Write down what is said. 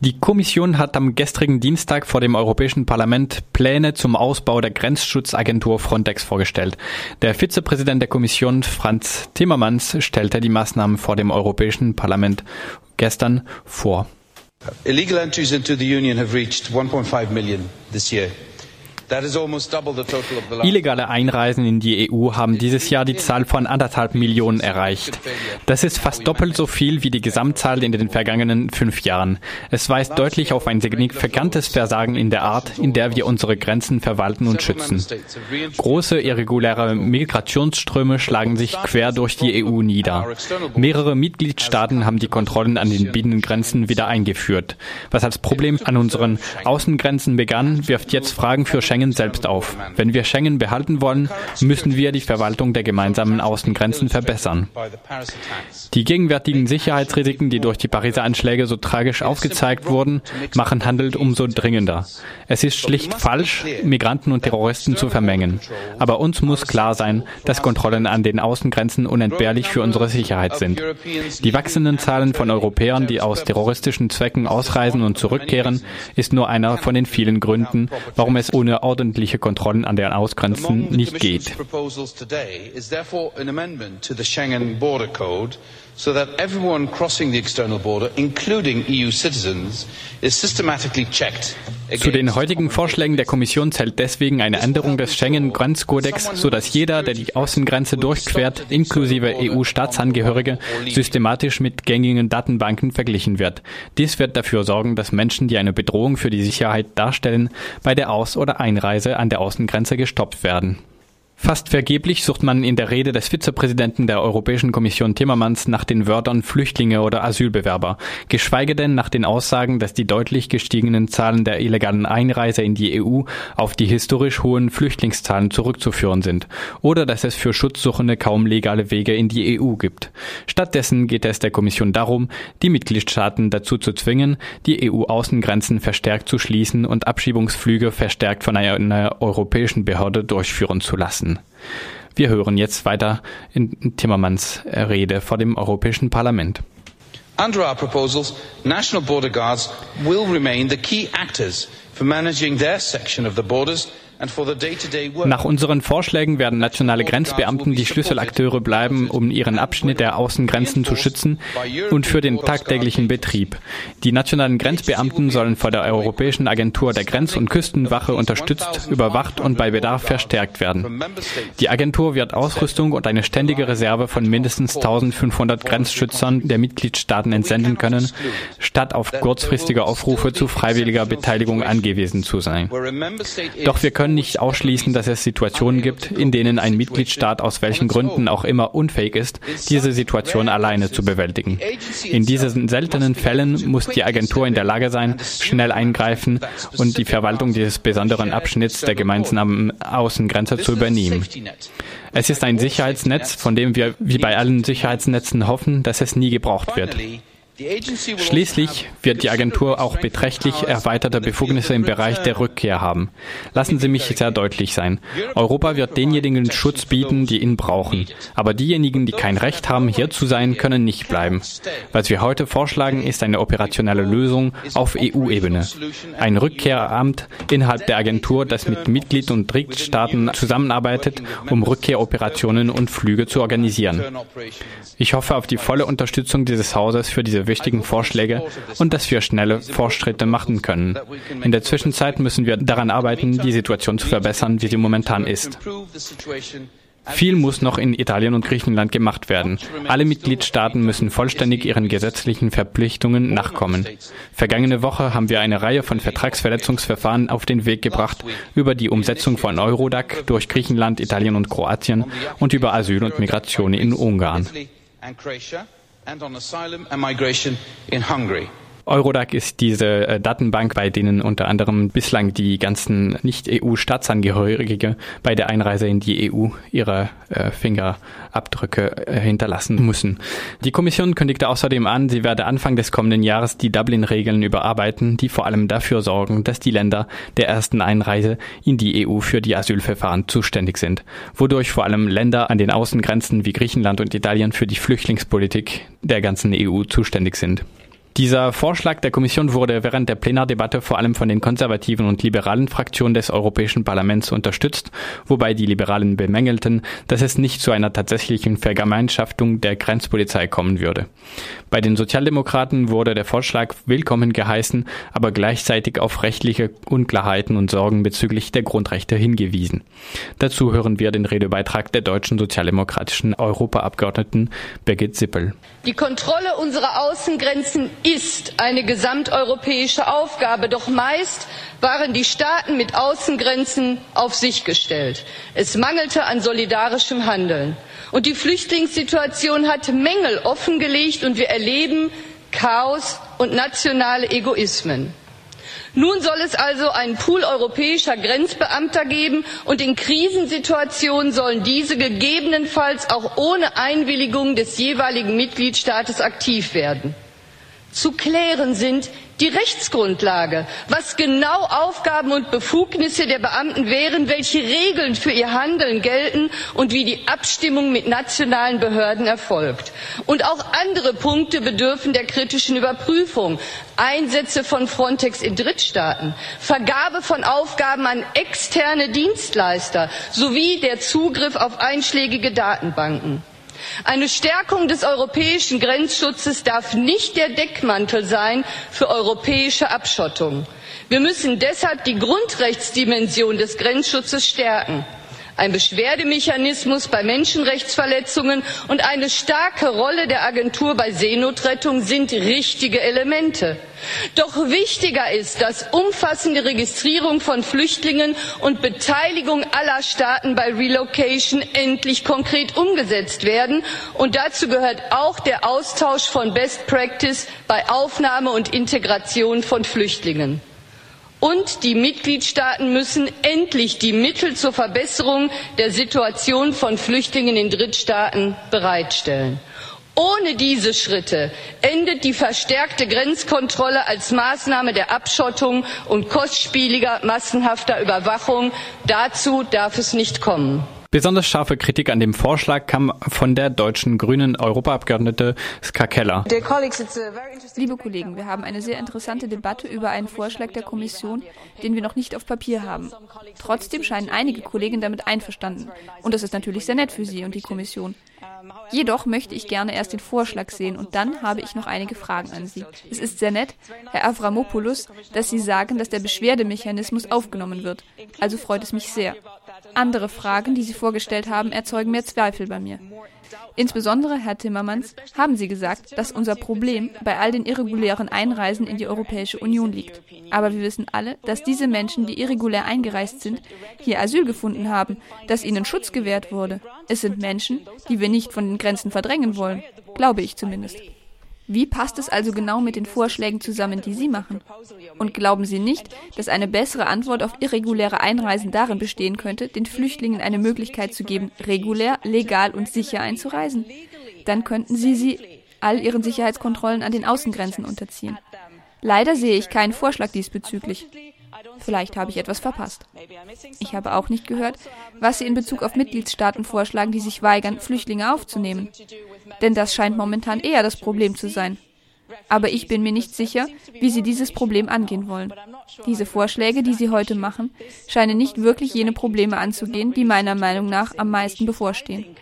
Die Kommission hat am gestrigen Dienstag vor dem Europäischen Parlament Pläne zum Ausbau der Grenzschutzagentur Frontex vorgestellt. Der Vizepräsident der Kommission, Franz Timmermans, stellte die Maßnahmen vor dem Europäischen Parlament gestern vor. Illegal entries into the Union have reached 1.5 million this year. Illegale Einreisen in die EU haben dieses Jahr die Zahl von anderthalb Millionen erreicht. Das ist fast doppelt so viel wie die Gesamtzahl in den vergangenen fünf Jahren. Es weist deutlich auf ein signifikantes Versagen in der Art, in der wir unsere Grenzen verwalten und schützen. Große irreguläre Migrationsströme schlagen sich quer durch die EU nieder. Mehrere Mitgliedstaaten haben die Kontrollen an den Binnengrenzen wieder eingeführt. Was als Problem an unseren Außengrenzen begann, wirft jetzt Fragen für Schengen Schengen selbst auf. Wenn wir Schengen behalten wollen, müssen wir die Verwaltung der gemeinsamen Außengrenzen verbessern. Die gegenwärtigen Sicherheitsrisiken, die durch die Pariser Anschläge so tragisch aufgezeigt wurden, machen Handel umso dringender. Es ist schlicht falsch, Migranten und Terroristen zu vermengen. Aber uns muss klar sein, dass Kontrollen an den Außengrenzen unentbehrlich für unsere Sicherheit sind. Die wachsenden Zahlen von Europäern, die aus terroristischen Zwecken ausreisen und zurückkehren, ist nur einer von den vielen Gründen, warum es ohne ordentliche Kontrollen an den Ausgrenzen nicht geht so that everyone crossing the external border, including EU citizens, is systematically checked. Zu den heutigen Vorschlägen der Kommission zählt deswegen eine Änderung des Schengen-Grenzkodex, sodass jeder, der die Außengrenze durchquert, inklusive EU-Staatsangehörige, systematisch mit gängigen Datenbanken verglichen wird. Dies wird dafür sorgen, dass Menschen, die eine Bedrohung für die Sicherheit darstellen, bei der Aus- oder Einreise an der Außengrenze gestoppt werden. Fast vergeblich sucht man in der Rede des Vizepräsidenten der Europäischen Kommission Timmermans nach den Wörtern Flüchtlinge oder Asylbewerber, geschweige denn nach den Aussagen, dass die deutlich gestiegenen Zahlen der illegalen Einreise in die EU auf die historisch hohen Flüchtlingszahlen zurückzuführen sind oder dass es für Schutzsuchende kaum legale Wege in die EU gibt. Stattdessen geht es der Kommission darum, die Mitgliedstaaten dazu zu zwingen, die EU-Außengrenzen verstärkt zu schließen und Abschiebungsflüge verstärkt von einer europäischen Behörde durchführen zu lassen lassen. Wir hören jetzt weiter in Timmermans Rede vor dem Europäischen Parlament. Under our proposals, national border guards will remain the key actors for managing their section of the borders nach unseren Vorschlägen werden nationale Grenzbeamten die Schlüsselakteure bleiben, um ihren Abschnitt der Außengrenzen zu schützen und für den tagtäglichen Betrieb. Die nationalen Grenzbeamten sollen von der Europäischen Agentur der Grenz- und Küstenwache unterstützt, überwacht und bei Bedarf verstärkt werden. Die Agentur wird Ausrüstung und eine ständige Reserve von mindestens 1500 Grenzschützern der Mitgliedstaaten entsenden können, statt auf kurzfristige Aufrufe zu freiwilliger Beteiligung angewiesen zu sein. Doch wir können können nicht ausschließen, dass es Situationen gibt, in denen ein Mitgliedstaat aus welchen Gründen auch immer unfähig ist, diese Situation alleine zu bewältigen. In diesen seltenen Fällen muss die Agentur in der Lage sein, schnell eingreifen und die Verwaltung dieses besonderen Abschnitts der gemeinsamen Außengrenze zu übernehmen. Es ist ein Sicherheitsnetz, von dem wir wie bei allen Sicherheitsnetzen hoffen, dass es nie gebraucht wird. Schließlich wird die Agentur auch beträchtlich erweiterte Befugnisse im Bereich der Rückkehr haben. Lassen Sie mich sehr deutlich sein. Europa wird denjenigen Schutz bieten, die ihn brauchen. Aber diejenigen, die kein Recht haben, hier zu sein, können nicht bleiben. Was wir heute vorschlagen, ist eine operationelle Lösung auf EU-Ebene. Ein Rückkehramt innerhalb der Agentur, das mit Mitglied- und Drittstaaten zusammenarbeitet, um Rückkehroperationen und Flüge zu organisieren. Ich hoffe auf die volle Unterstützung dieses Hauses für diese wichtigen Vorschläge und dass wir schnelle Fortschritte machen können. In der Zwischenzeit müssen wir daran arbeiten, die Situation zu verbessern, wie sie momentan ist. Viel muss noch in Italien und Griechenland gemacht werden. Alle Mitgliedstaaten müssen vollständig ihren gesetzlichen Verpflichtungen nachkommen. Vergangene Woche haben wir eine Reihe von Vertragsverletzungsverfahren auf den Weg gebracht über die Umsetzung von Eurodac durch Griechenland, Italien und Kroatien und über Asyl und Migration in Ungarn and on asylum and migration in Hungary. Eurodac ist diese äh, Datenbank, bei denen unter anderem bislang die ganzen Nicht-EU-Staatsangehörige bei der Einreise in die EU ihre äh, Fingerabdrücke äh, hinterlassen müssen. Die Kommission kündigte außerdem an, sie werde Anfang des kommenden Jahres die Dublin-Regeln überarbeiten, die vor allem dafür sorgen, dass die Länder der ersten Einreise in die EU für die Asylverfahren zuständig sind, wodurch vor allem Länder an den Außengrenzen wie Griechenland und Italien für die Flüchtlingspolitik der ganzen EU zuständig sind. Dieser Vorschlag der Kommission wurde während der Plenardebatte vor allem von den konservativen und liberalen Fraktionen des Europäischen Parlaments unterstützt, wobei die Liberalen bemängelten, dass es nicht zu einer tatsächlichen Vergemeinschaftung der Grenzpolizei kommen würde. Bei den Sozialdemokraten wurde der Vorschlag willkommen geheißen, aber gleichzeitig auf rechtliche Unklarheiten und Sorgen bezüglich der Grundrechte hingewiesen. Dazu hören wir den Redebeitrag der deutschen sozialdemokratischen Europaabgeordneten Birgit Sippel. Die Kontrolle unserer Außengrenzen ist eine gesamteuropäische Aufgabe, doch meist waren die Staaten mit Außengrenzen auf sich gestellt. Es mangelte an solidarischem Handeln. Und die Flüchtlingssituation hat Mängel offengelegt und wir erleben Chaos und nationale Egoismen. Nun soll es also einen Pool europäischer Grenzbeamter geben und in Krisensituationen sollen diese gegebenenfalls auch ohne Einwilligung des jeweiligen Mitgliedstaates aktiv werden. Zu klären sind die Rechtsgrundlage, was genau Aufgaben und Befugnisse der Beamten wären, welche Regeln für ihr Handeln gelten und wie die Abstimmung mit nationalen Behörden erfolgt. Und auch andere Punkte bedürfen der kritischen Überprüfung. Einsätze von Frontex in Drittstaaten, Vergabe von Aufgaben an externe Dienstleister sowie der Zugriff auf einschlägige Datenbanken. Eine Stärkung des europäischen Grenzschutzes darf nicht der Deckmantel sein für europäische Abschottung. Wir müssen deshalb die Grundrechtsdimension des Grenzschutzes stärken ein Beschwerdemechanismus bei Menschenrechtsverletzungen und eine starke Rolle der Agentur bei Seenotrettung sind richtige Elemente. Doch wichtiger ist, dass umfassende Registrierung von Flüchtlingen und Beteiligung aller Staaten bei Relocation endlich konkret umgesetzt werden. Und dazu gehört auch der Austausch von Best Practice bei Aufnahme und Integration von Flüchtlingen. Und die Mitgliedstaaten müssen endlich die Mittel zur Verbesserung der Situation von Flüchtlingen in Drittstaaten bereitstellen. Ohne diese Schritte endet die verstärkte Grenzkontrolle als Maßnahme der Abschottung und kostspieliger massenhafter Überwachung. Dazu darf es nicht kommen. Besonders scharfe Kritik an dem Vorschlag kam von der deutschen grünen Europaabgeordnete Ska Keller. Liebe Kollegen, wir haben eine sehr interessante Debatte über einen Vorschlag der Kommission, den wir noch nicht auf Papier haben. Trotzdem scheinen einige Kollegen damit einverstanden. Und das ist natürlich sehr nett für Sie und die Kommission. Jedoch möchte ich gerne erst den Vorschlag sehen und dann habe ich noch einige Fragen an Sie. Es ist sehr nett, Herr Avramopoulos, dass Sie sagen, dass der Beschwerdemechanismus aufgenommen wird. Also freut es mich sehr. Andere Fragen, die Sie vorgestellt haben, erzeugen mehr Zweifel bei mir. Insbesondere, Herr Timmermans, haben Sie gesagt, dass unser Problem bei all den irregulären Einreisen in die Europäische Union liegt. Aber wir wissen alle, dass diese Menschen, die irregulär eingereist sind, hier Asyl gefunden haben, dass ihnen Schutz gewährt wurde. Es sind Menschen, die wir nicht von den Grenzen verdrängen wollen, glaube ich zumindest. Wie passt es also genau mit den Vorschlägen zusammen, die Sie machen? Und glauben Sie nicht, dass eine bessere Antwort auf irreguläre Einreisen darin bestehen könnte, den Flüchtlingen eine Möglichkeit zu geben, regulär, legal und sicher einzureisen? Dann könnten Sie sie all ihren Sicherheitskontrollen an den Außengrenzen unterziehen. Leider sehe ich keinen Vorschlag diesbezüglich. Vielleicht habe ich etwas verpasst. Ich habe auch nicht gehört, was Sie in Bezug auf Mitgliedstaaten vorschlagen, die sich weigern, Flüchtlinge aufzunehmen. Denn das scheint momentan eher das Problem zu sein. Aber ich bin mir nicht sicher, wie Sie dieses Problem angehen wollen. Diese Vorschläge, die Sie heute machen, scheinen nicht wirklich jene Probleme anzugehen, die meiner Meinung nach am meisten bevorstehen.